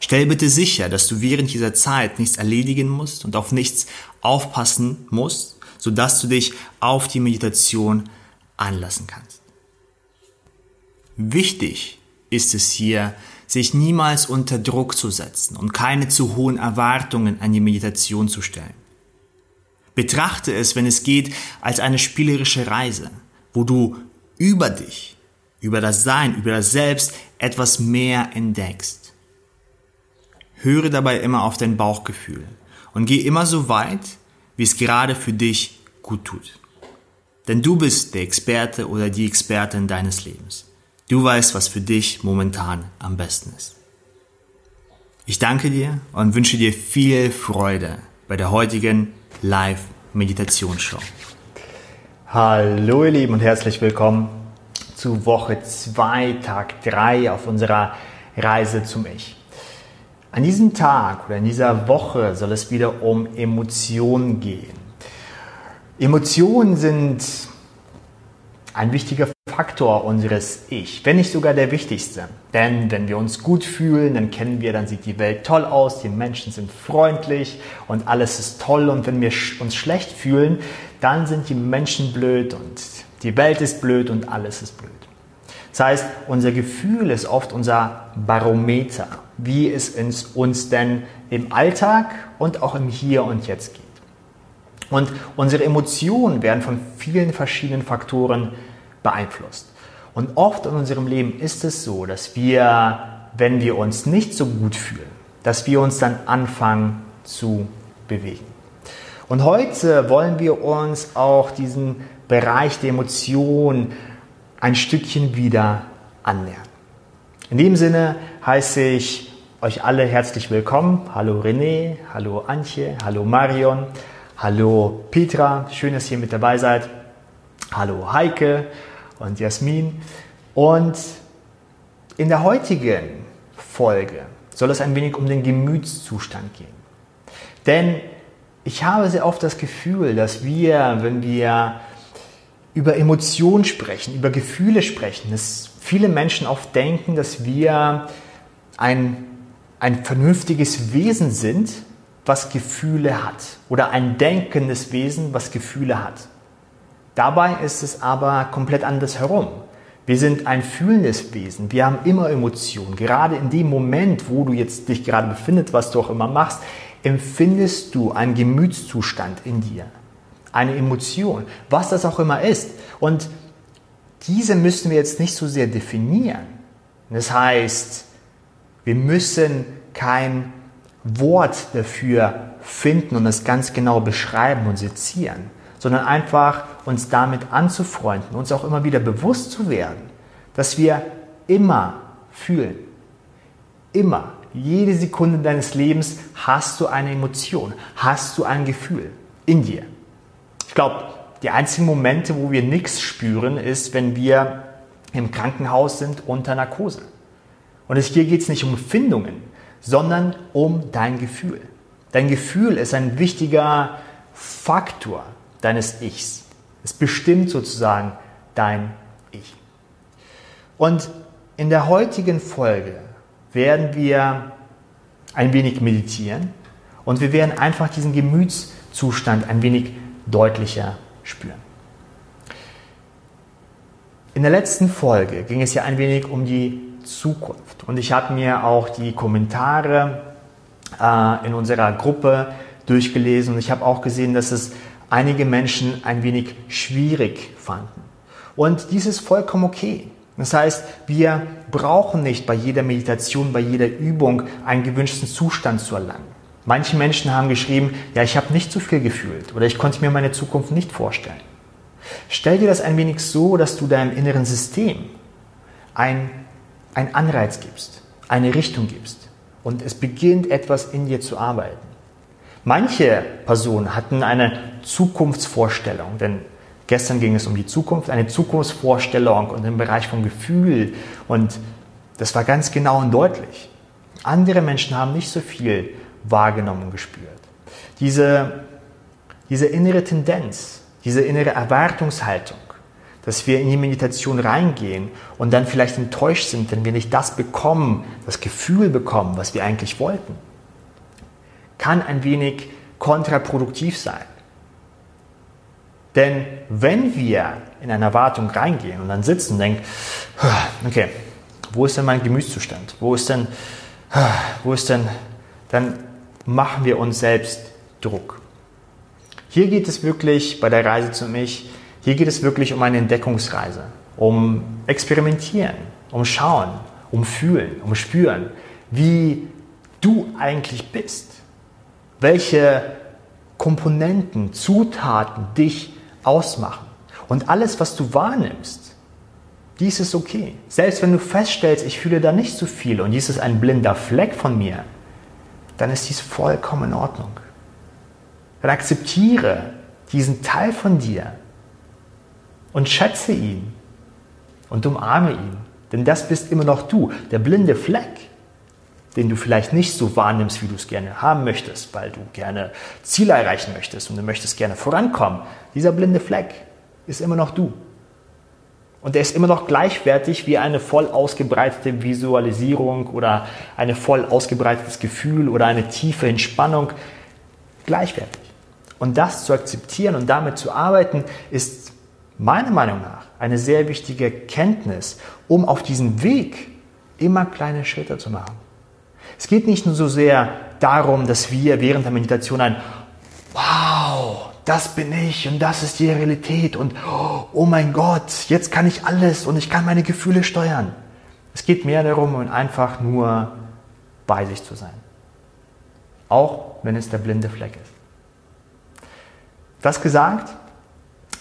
Stell bitte sicher, dass du während dieser Zeit nichts erledigen musst und auf nichts aufpassen musst, sodass du dich auf die Meditation einlassen kannst. Wichtig ist es hier, sich niemals unter Druck zu setzen und keine zu hohen Erwartungen an die Meditation zu stellen. Betrachte es, wenn es geht, als eine spielerische Reise, wo du über dich, über das Sein, über das Selbst etwas mehr entdeckst. Höre dabei immer auf dein Bauchgefühl und geh immer so weit, wie es gerade für dich gut tut. Denn du bist der Experte oder die Expertin deines Lebens. Du weißt, was für dich momentan am besten ist. Ich danke dir und wünsche dir viel Freude bei der heutigen Live-Meditationsshow. Hallo ihr Lieben und herzlich willkommen zu Woche 2, Tag 3 auf unserer Reise zum Ich. An diesem Tag oder in dieser Woche soll es wieder um Emotionen gehen. Emotionen sind ein wichtiger Faktor unseres Ich, wenn nicht sogar der wichtigste. Denn wenn wir uns gut fühlen, dann kennen wir, dann sieht die Welt toll aus, die Menschen sind freundlich und alles ist toll. Und wenn wir uns schlecht fühlen, dann sind die Menschen blöd und die Welt ist blöd und alles ist blöd. Das heißt, unser Gefühl ist oft unser Barometer, wie es uns denn im Alltag und auch im Hier und Jetzt geht. Und unsere Emotionen werden von vielen verschiedenen Faktoren beeinflusst. Und oft in unserem Leben ist es so, dass wir, wenn wir uns nicht so gut fühlen, dass wir uns dann anfangen zu bewegen. Und heute wollen wir uns auch diesen Bereich der Emotionen ein Stückchen wieder annähern. In dem Sinne heiße ich euch alle herzlich willkommen. Hallo René, hallo Antje, hallo Marion, hallo Petra, schön, dass ihr mit dabei seid. Hallo Heike und Jasmin. Und in der heutigen Folge soll es ein wenig um den Gemütszustand gehen. Denn ich habe sehr oft das Gefühl, dass wir, wenn wir über Emotionen sprechen, über Gefühle sprechen, dass viele Menschen oft denken, dass wir ein, ein vernünftiges Wesen sind, was Gefühle hat. Oder ein denkendes Wesen, was Gefühle hat. Dabei ist es aber komplett anders herum. Wir sind ein fühlendes Wesen. Wir haben immer Emotionen. Gerade in dem Moment, wo du jetzt dich gerade befindest, was du auch immer machst, empfindest du einen Gemütszustand in dir eine Emotion, was das auch immer ist. Und diese müssen wir jetzt nicht so sehr definieren. Das heißt, wir müssen kein Wort dafür finden und es ganz genau beschreiben und sezieren, sondern einfach uns damit anzufreunden, uns auch immer wieder bewusst zu werden, dass wir immer fühlen. Immer. Jede Sekunde deines Lebens hast du eine Emotion, hast du ein Gefühl in dir. Ich glaube, die einzigen Momente, wo wir nichts spüren, ist, wenn wir im Krankenhaus sind unter Narkose. Und hier geht es nicht um Empfindungen, sondern um dein Gefühl. Dein Gefühl ist ein wichtiger Faktor deines Ichs. Es bestimmt sozusagen dein Ich. Und in der heutigen Folge werden wir ein wenig meditieren und wir werden einfach diesen Gemütszustand ein wenig deutlicher spüren. In der letzten Folge ging es ja ein wenig um die Zukunft und ich habe mir auch die Kommentare äh, in unserer Gruppe durchgelesen und ich habe auch gesehen, dass es einige Menschen ein wenig schwierig fanden. Und dies ist vollkommen okay. Das heißt, wir brauchen nicht bei jeder Meditation, bei jeder Übung einen gewünschten Zustand zu erlangen. Manche Menschen haben geschrieben, ja, ich habe nicht so viel gefühlt oder ich konnte mir meine Zukunft nicht vorstellen. Stell dir das ein wenig so, dass du deinem inneren System ein, ein Anreiz gibst, eine Richtung gibst und es beginnt etwas in dir zu arbeiten. Manche Personen hatten eine Zukunftsvorstellung, denn gestern ging es um die Zukunft, eine Zukunftsvorstellung und im Bereich von Gefühl und das war ganz genau und deutlich. Andere Menschen haben nicht so viel wahrgenommen und gespürt. Diese, diese innere Tendenz, diese innere Erwartungshaltung, dass wir in die Meditation reingehen und dann vielleicht enttäuscht sind, wenn wir nicht das bekommen, das Gefühl bekommen, was wir eigentlich wollten, kann ein wenig kontraproduktiv sein. Denn wenn wir in eine Erwartung reingehen und dann sitzen und denken, okay, wo ist denn mein Gemütszustand? Wo ist denn, wo ist denn, dann machen wir uns selbst Druck. Hier geht es wirklich bei der Reise zu mich hier geht es wirklich um eine Entdeckungsreise, um Experimentieren, um Schauen, um Fühlen, um Spüren, wie du eigentlich bist, welche Komponenten, Zutaten dich ausmachen. Und alles, was du wahrnimmst, dies ist okay. Selbst wenn du feststellst, ich fühle da nicht so viel und dies ist ein blinder Fleck von mir, dann ist dies vollkommen in Ordnung. Dann akzeptiere diesen Teil von dir, und schätze ihn und umarme ihn. Denn das bist immer noch du, der blinde Fleck, den du vielleicht nicht so wahrnimmst, wie du es gerne haben möchtest, weil du gerne Ziele erreichen möchtest und du möchtest gerne vorankommen. Dieser blinde Fleck ist immer noch du. Und er ist immer noch gleichwertig wie eine voll ausgebreitete Visualisierung oder ein voll ausgebreitetes Gefühl oder eine tiefe Entspannung. Gleichwertig. Und das zu akzeptieren und damit zu arbeiten, ist meiner Meinung nach eine sehr wichtige Kenntnis, um auf diesem Weg immer kleine Schritte zu machen. Es geht nicht nur so sehr darum, dass wir während der Meditation ein Wow, das bin ich und das ist die Realität und oh mein Gott, jetzt kann ich alles und ich kann meine Gefühle steuern. Es geht mehr darum, einfach nur bei sich zu sein. Auch wenn es der blinde Fleck ist. Das gesagt,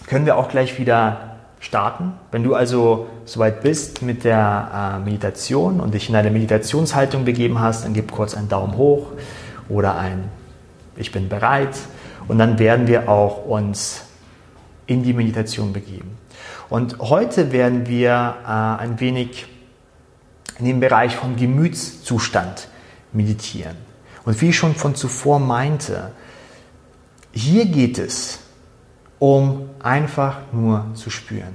können wir auch gleich wieder starten. Wenn du also soweit bist mit der äh, Meditation und dich in eine Meditationshaltung begeben hast, dann gib kurz einen Daumen hoch oder ein Ich bin bereit und dann werden wir auch uns in die Meditation begeben. Und heute werden wir äh, ein wenig in dem Bereich vom Gemütszustand meditieren. Und wie ich schon von zuvor meinte, hier geht es um einfach nur zu spüren.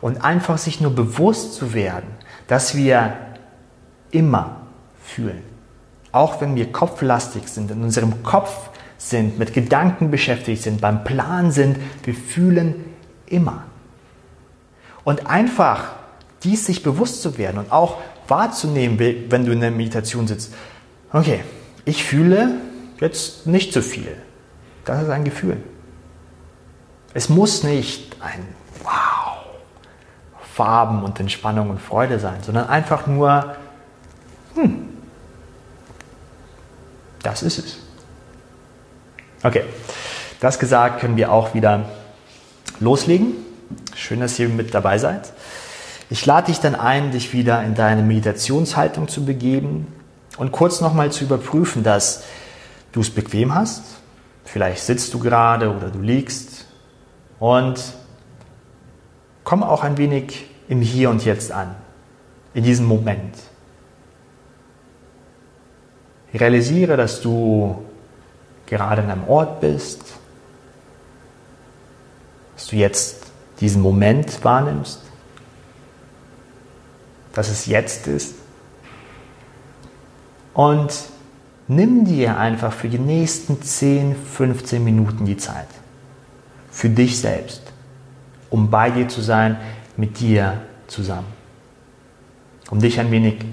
Und einfach sich nur bewusst zu werden, dass wir immer fühlen. Auch wenn wir kopflastig sind, in unserem Kopf sind, mit Gedanken beschäftigt sind, beim Plan sind, wir fühlen immer. Und einfach dies sich bewusst zu werden und auch wahrzunehmen, wenn du in der Meditation sitzt. Okay, ich fühle jetzt nicht so viel. Das ist ein Gefühl. Es muss nicht ein Wow, Farben und Entspannung und Freude sein, sondern einfach nur, hm, das ist es. Okay, das gesagt, können wir auch wieder loslegen. Schön, dass ihr mit dabei seid. Ich lade dich dann ein, dich wieder in deine Meditationshaltung zu begeben und kurz nochmal zu überprüfen, dass du es bequem hast. Vielleicht sitzt du gerade oder du liegst und komm auch ein wenig im Hier und Jetzt an, in diesem Moment. Realisiere, dass du gerade an einem Ort bist, dass du jetzt diesen Moment wahrnimmst, dass es jetzt ist. Und nimm dir einfach für die nächsten 10, 15 Minuten die Zeit für dich selbst, um bei dir zu sein, mit dir zusammen. Um dich ein wenig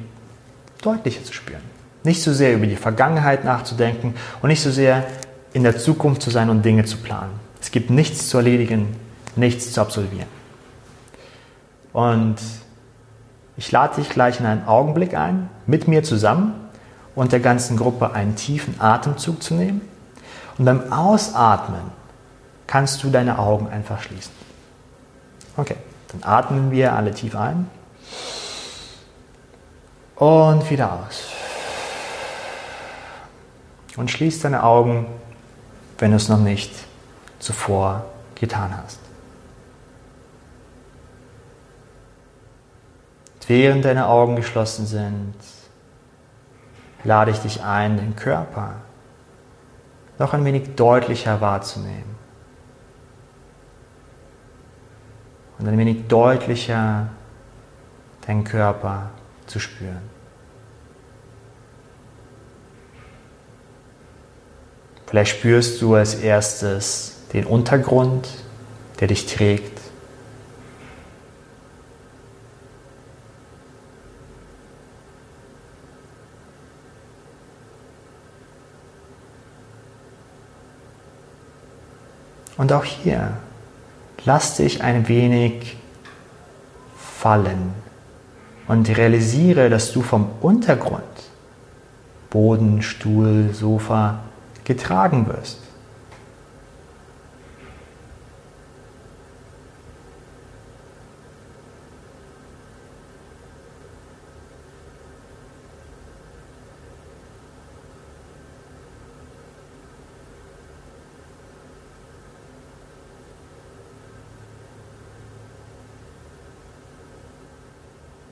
deutlicher zu spüren. Nicht so sehr über die Vergangenheit nachzudenken und nicht so sehr in der Zukunft zu sein und Dinge zu planen. Es gibt nichts zu erledigen, nichts zu absolvieren. Und ich lade dich gleich in einen Augenblick ein, mit mir zusammen und der ganzen Gruppe einen tiefen Atemzug zu nehmen. Und beim Ausatmen kannst du deine Augen einfach schließen. Okay, dann atmen wir alle tief ein und wieder aus. Und schließ deine Augen, wenn du es noch nicht zuvor getan hast. Während deine Augen geschlossen sind, lade ich dich ein, den Körper noch ein wenig deutlicher wahrzunehmen. Und ein wenig deutlicher deinen Körper zu spüren. Vielleicht spürst du als erstes den Untergrund, der dich trägt. Und auch hier, lass dich ein wenig fallen und realisiere, dass du vom Untergrund, Boden, Stuhl, Sofa, getragen wirst.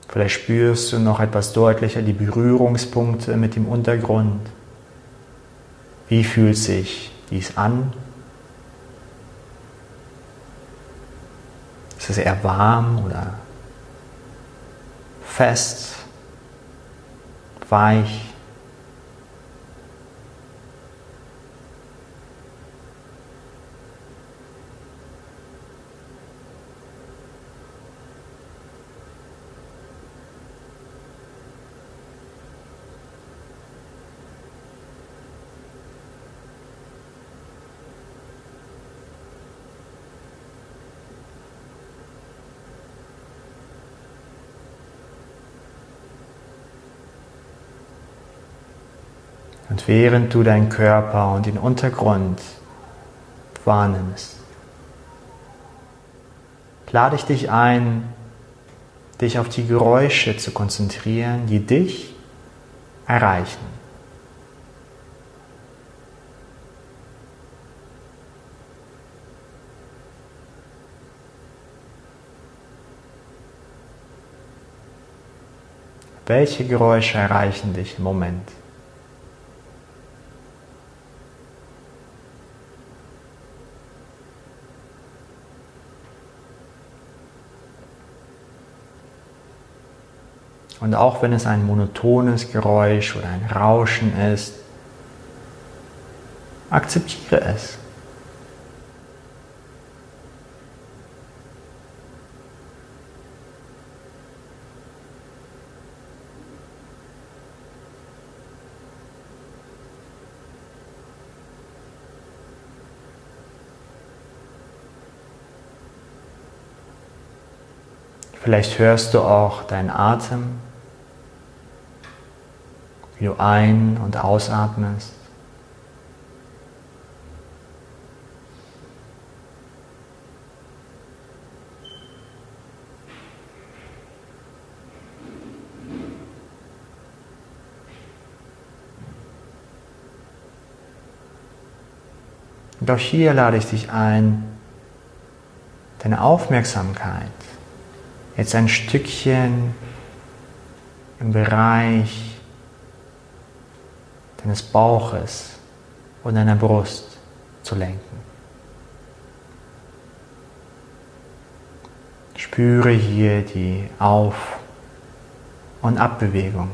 Vielleicht spürst du noch etwas deutlicher die Berührungspunkte mit dem Untergrund. Wie fühlt sich dies an? Ist es eher warm oder fest, weich? Und während du deinen Körper und den Untergrund wahrnimmst, lade ich dich ein, dich auf die Geräusche zu konzentrieren, die dich erreichen. Welche Geräusche erreichen dich im Moment? Und auch wenn es ein monotones Geräusch oder ein Rauschen ist, akzeptiere es. Vielleicht hörst du auch deinen Atem wie du ein- und ausatmest. Und auch hier lade ich dich ein, deine Aufmerksamkeit jetzt ein Stückchen im Bereich deines Bauches und deiner Brust zu lenken. Spüre hier die Auf- und Abbewegung.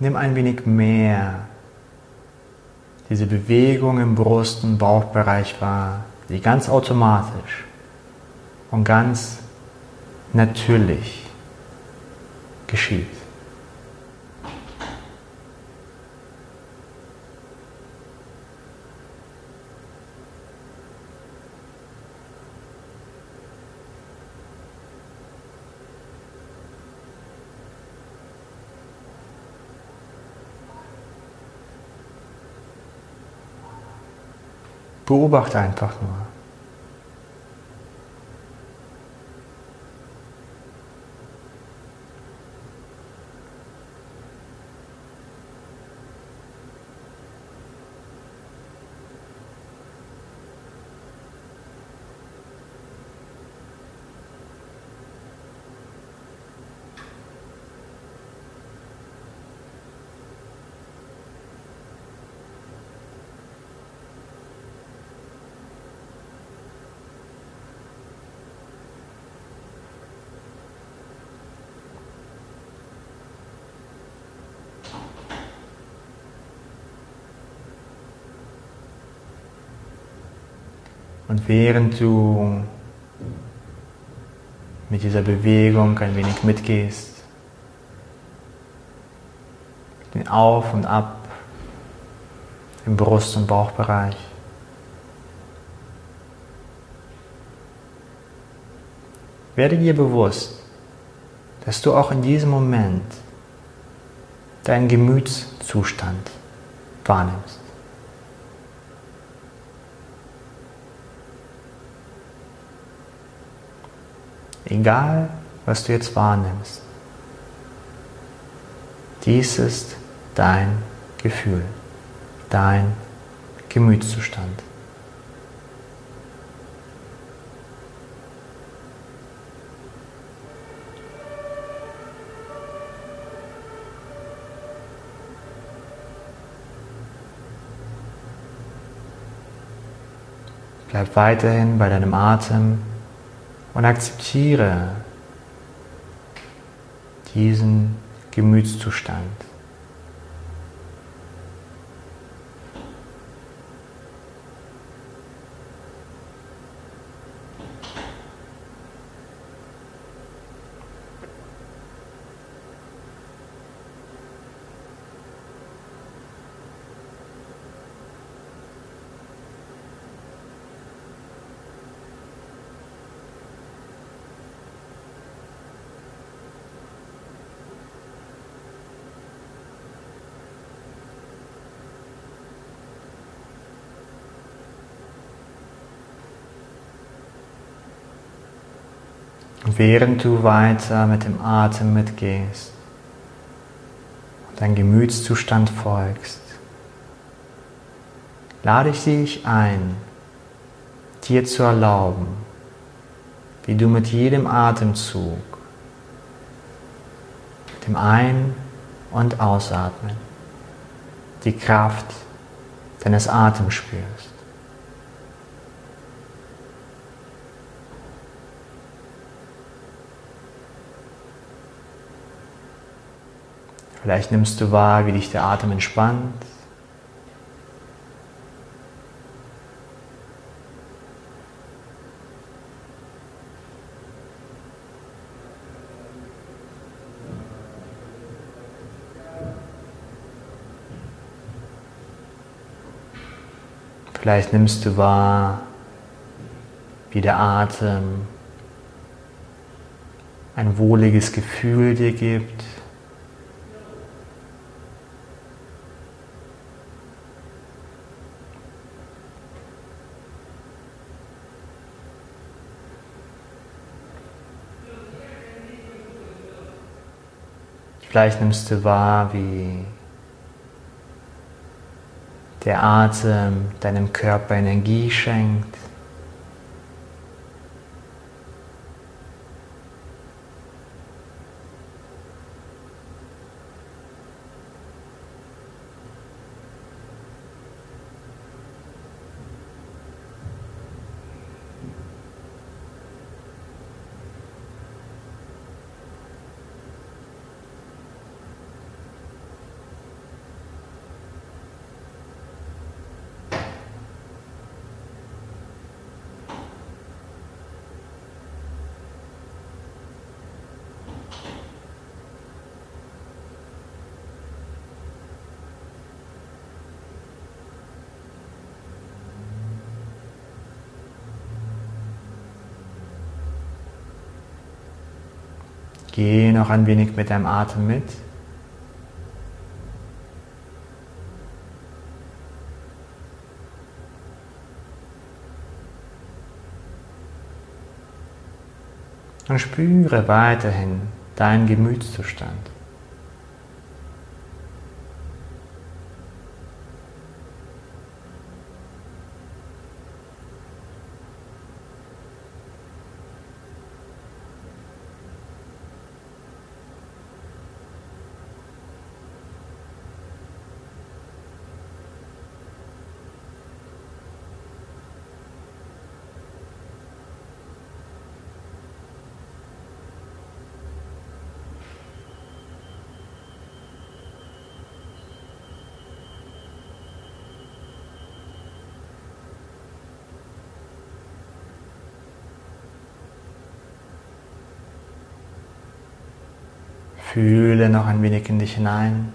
Nimm ein wenig mehr diese Bewegung im Brust- und Bauchbereich wahr, die ganz automatisch und ganz natürlich geschieht. Beobachte einfach nur. Und während du mit dieser Bewegung ein wenig mitgehst, den Auf und Ab im Brust- und Bauchbereich, werde dir bewusst, dass du auch in diesem Moment deinen Gemütszustand wahrnimmst. Egal, was du jetzt wahrnimmst. Dies ist dein Gefühl, dein Gemütszustand. Bleib weiterhin bei deinem Atem und akzeptiere diesen Gemütszustand. Während du weiter mit dem Atem mitgehst und dein Gemütszustand folgst, lade ich dich ein, dir zu erlauben, wie du mit jedem Atemzug, dem Ein- und Ausatmen, die Kraft deines Atems spürst. Vielleicht nimmst du wahr, wie dich der Atem entspannt. Vielleicht nimmst du wahr, wie der Atem ein wohliges Gefühl dir gibt. Vielleicht nimmst du wahr, wie der Atem deinem Körper Energie schenkt. Geh noch ein wenig mit deinem Atem mit. Und spüre weiterhin deinen Gemütszustand. Fühle noch ein wenig in dich hinein.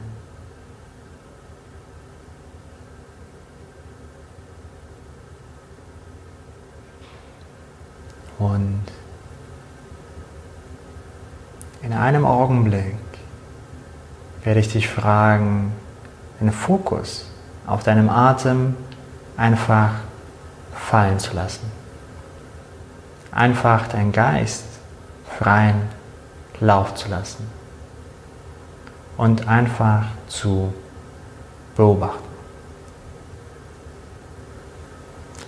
Und in einem Augenblick werde ich dich fragen, den Fokus auf deinem Atem einfach fallen zu lassen. Einfach deinen Geist freien Lauf zu lassen und einfach zu beobachten.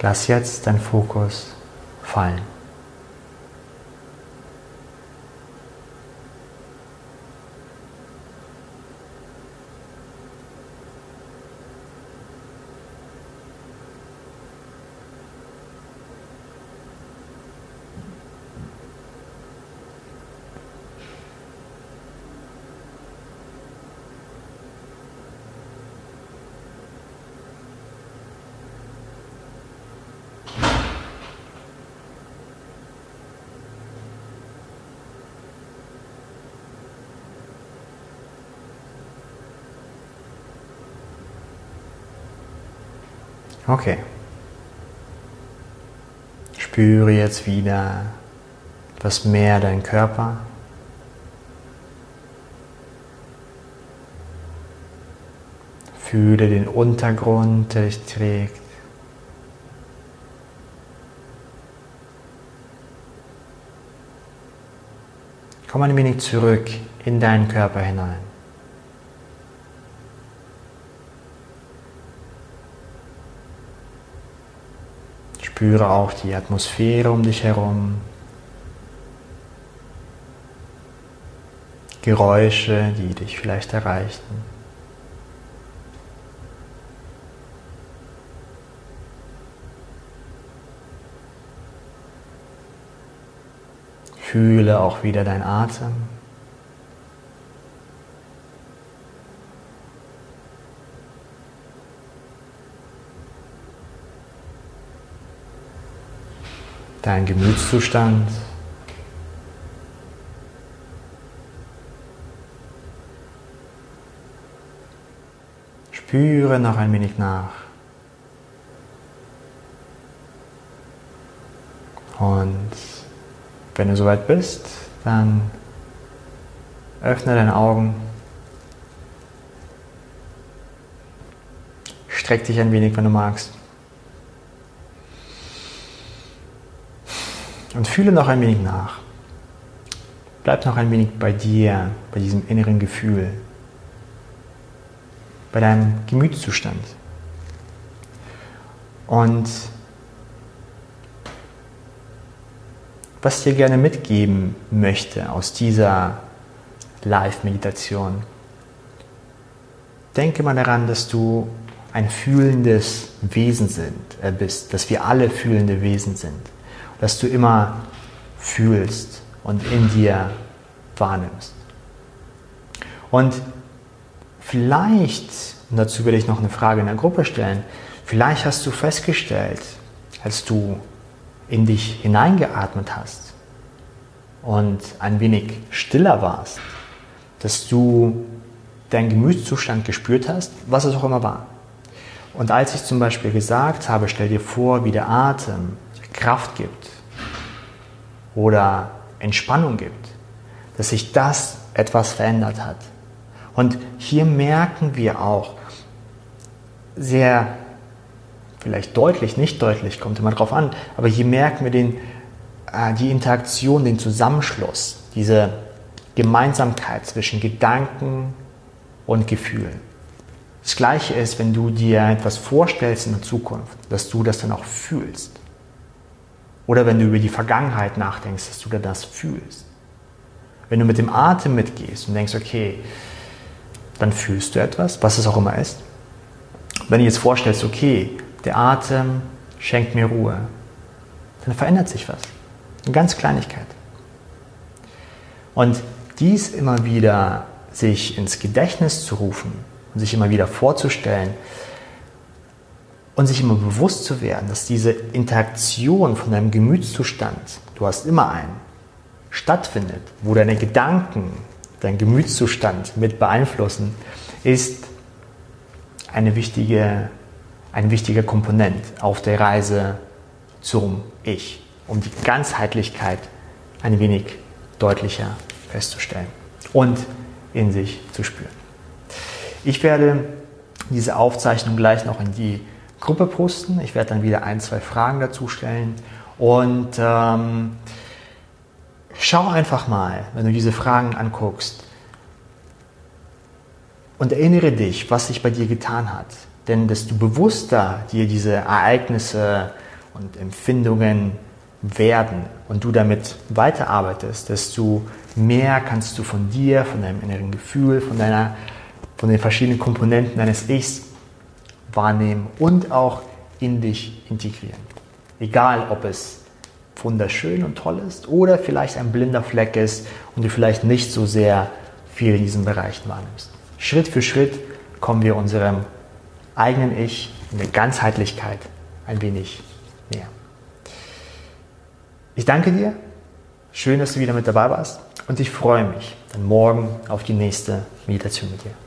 Lass jetzt deinen Fokus fallen. Okay. Spüre jetzt wieder etwas mehr deinen Körper. Fühle den Untergrund, der dich trägt. Komm ein wenig zurück in deinen Körper hinein. Spüre auch die Atmosphäre um dich herum. Geräusche, die dich vielleicht erreichten. Fühle auch wieder dein Atem. Dein Gemütszustand. Spüre noch ein wenig nach. Und wenn du soweit bist, dann öffne deine Augen. Streck dich ein wenig, wenn du magst. Und fühle noch ein wenig nach. Bleib noch ein wenig bei dir, bei diesem inneren Gefühl, bei deinem Gemütszustand. Und was ich dir gerne mitgeben möchte aus dieser Live-Meditation, denke mal daran, dass du ein fühlendes Wesen sind, äh, bist, dass wir alle fühlende Wesen sind dass du immer fühlst und in dir wahrnimmst. Und vielleicht, und dazu will ich noch eine Frage in der Gruppe stellen, vielleicht hast du festgestellt, als du in dich hineingeatmet hast und ein wenig stiller warst, dass du deinen Gemütszustand gespürt hast, was es auch immer war. Und als ich zum Beispiel gesagt habe, stell dir vor, wie der Atem Kraft gibt oder Entspannung gibt, dass sich das etwas verändert hat. Und hier merken wir auch sehr, vielleicht deutlich, nicht deutlich, kommt immer drauf an, aber hier merken wir den, äh, die Interaktion, den Zusammenschluss, diese Gemeinsamkeit zwischen Gedanken und Gefühlen. Das Gleiche ist, wenn du dir etwas vorstellst in der Zukunft, dass du das dann auch fühlst. Oder wenn du über die Vergangenheit nachdenkst, dass du dann das fühlst. Wenn du mit dem Atem mitgehst und denkst, okay, dann fühlst du etwas, was es auch immer ist. Wenn du jetzt vorstellst, okay, der Atem schenkt mir Ruhe, dann verändert sich was. Eine ganz Kleinigkeit. Und dies immer wieder sich ins Gedächtnis zu rufen und sich immer wieder vorzustellen und sich immer bewusst zu werden, dass diese Interaktion von deinem Gemütszustand, du hast immer einen, stattfindet, wo deine Gedanken, dein Gemütszustand mit beeinflussen, ist eine wichtige, ein wichtiger Komponent auf der Reise zum Ich, um die Ganzheitlichkeit ein wenig deutlicher festzustellen und in sich zu spüren. Ich werde diese Aufzeichnung gleich noch in die Gruppe posten. Ich werde dann wieder ein, zwei Fragen dazu stellen und ähm, Schau einfach mal, wenn du diese Fragen anguckst und erinnere dich, was sich bei dir getan hat. Denn desto bewusster dir diese Ereignisse und Empfindungen werden und du damit weiterarbeitest, desto mehr kannst du von dir, von deinem inneren Gefühl, von, deiner, von den verschiedenen Komponenten deines Ichs wahrnehmen und auch in dich integrieren. Egal, ob es wunderschön und toll ist oder vielleicht ein blinder Fleck ist und du vielleicht nicht so sehr viel in diesen Bereichen wahrnimmst. Schritt für Schritt kommen wir unserem eigenen Ich in der Ganzheitlichkeit ein wenig näher. Ich danke dir. Schön, dass du wieder mit dabei warst. Und ich freue mich dann morgen auf die nächste Meditation mit dir.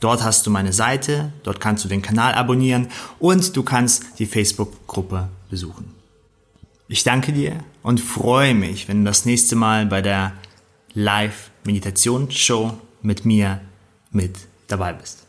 Dort hast du meine Seite, dort kannst du den Kanal abonnieren und du kannst die Facebook-Gruppe besuchen. Ich danke dir und freue mich, wenn du das nächste Mal bei der Live-Meditation-Show mit mir mit dabei bist.